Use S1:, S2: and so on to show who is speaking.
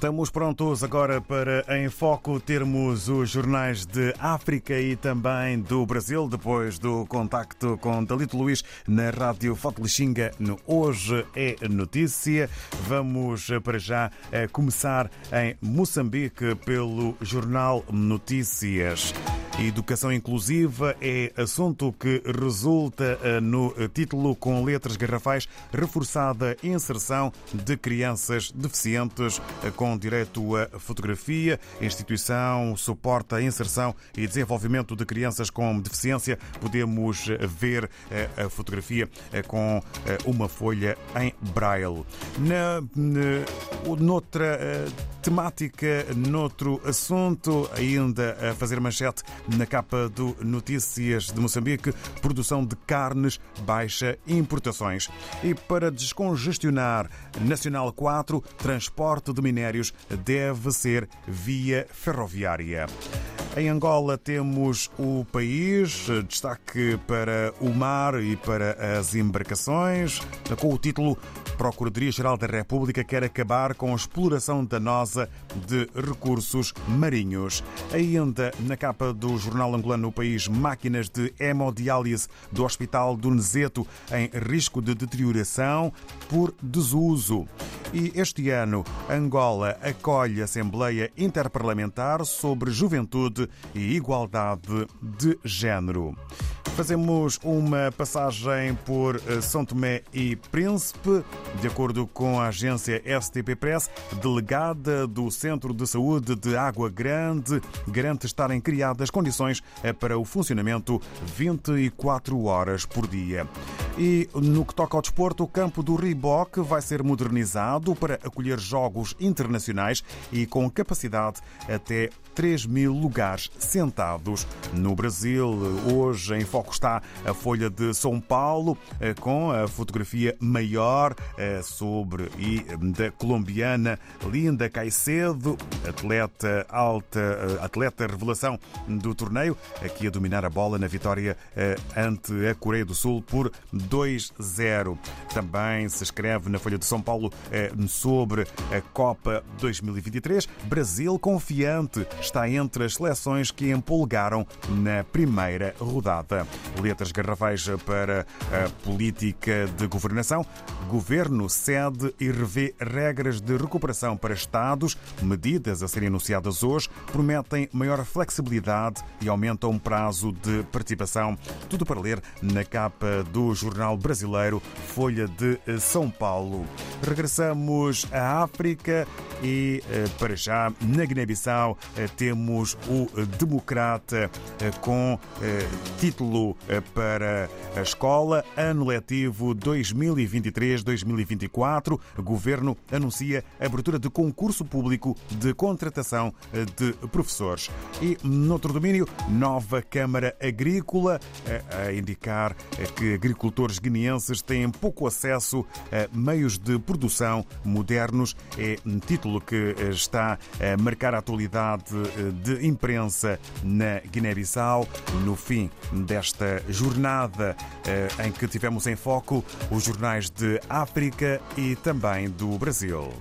S1: Estamos prontos agora para, em foco, termos os jornais de África e também do Brasil, depois do contacto com Dalito Luiz na Rádio Foto Lixinga no Hoje é Notícia. Vamos para já eh, começar em Moçambique pelo Jornal Notícias. Educação inclusiva é assunto que resulta eh, no título com letras garrafais reforçada inserção de crianças deficientes eh, com direito a fotografia. Instituição suporta a inserção e desenvolvimento de crianças com deficiência. Podemos ver eh, a fotografia com uma folha em braille. Na, noutra temática, noutro assunto, ainda a fazer manchete na capa do Notícias de Moçambique, produção de carnes baixa importações. E para descongestionar Nacional 4, transporte de minérios deve ser via ferroviária. Em Angola temos o país, destaque para o mar e para as embarcações, com o título Procuradoria-Geral da República quer acabar com a exploração danosa de recursos marinhos. Ainda na capa do jornal angolano O País, máquinas de hemodiálise do Hospital do Nezeto em risco de deterioração por desuso. E este ano, Angola acolhe a Assembleia Interparlamentar sobre Juventude e Igualdade de Género. Fazemos uma passagem por eh, São Tomé e Príncipe, de acordo com a agência STP Press, delegada do Centro de Saúde de Água Grande, garante estarem criadas condições eh, para o funcionamento 24 horas por dia. E no que toca ao desporto, o campo do Riboc vai ser modernizado para acolher jogos internacionais e com capacidade até 3 mil lugares sentados. No Brasil, hoje em foco está a Folha de São Paulo, eh, com a fotografia maior eh, sobre e da colombiana Linda Caicedo, atleta alta, eh, atleta revelação do torneio, aqui a dominar a bola na vitória ante a Coreia do Sul por 2-0. Também se escreve na Folha de São Paulo sobre a Copa 2023. Brasil confiante está entre as seleções que empolgaram na primeira rodada. Letras garrafais para a política de governação. Governo cede e revê regras de recuperação para Estados. Medidas a serem anunciadas hoje prometem maior flexibilidade e aumentam o prazo de participação. Tudo para ler na capa do jornal brasileiro Folha de São Paulo. Regressamos à África e, eh, para já, na Guiné-Bissau, eh, temos o Democrata eh, com título para a escola, ano letivo 2023-2024. O governo anuncia abertura de concurso público de contratação de professores. E, noutro domínio, nova Câmara Agrícola a indicar que agricultores guineenses têm pouco acesso a meios de produção modernos. É um título que está a marcar a atualidade de imprensa na Guiné-Bissau no fim desta jornada eh, em que tivemos em foco os jornais de África e também do Brasil.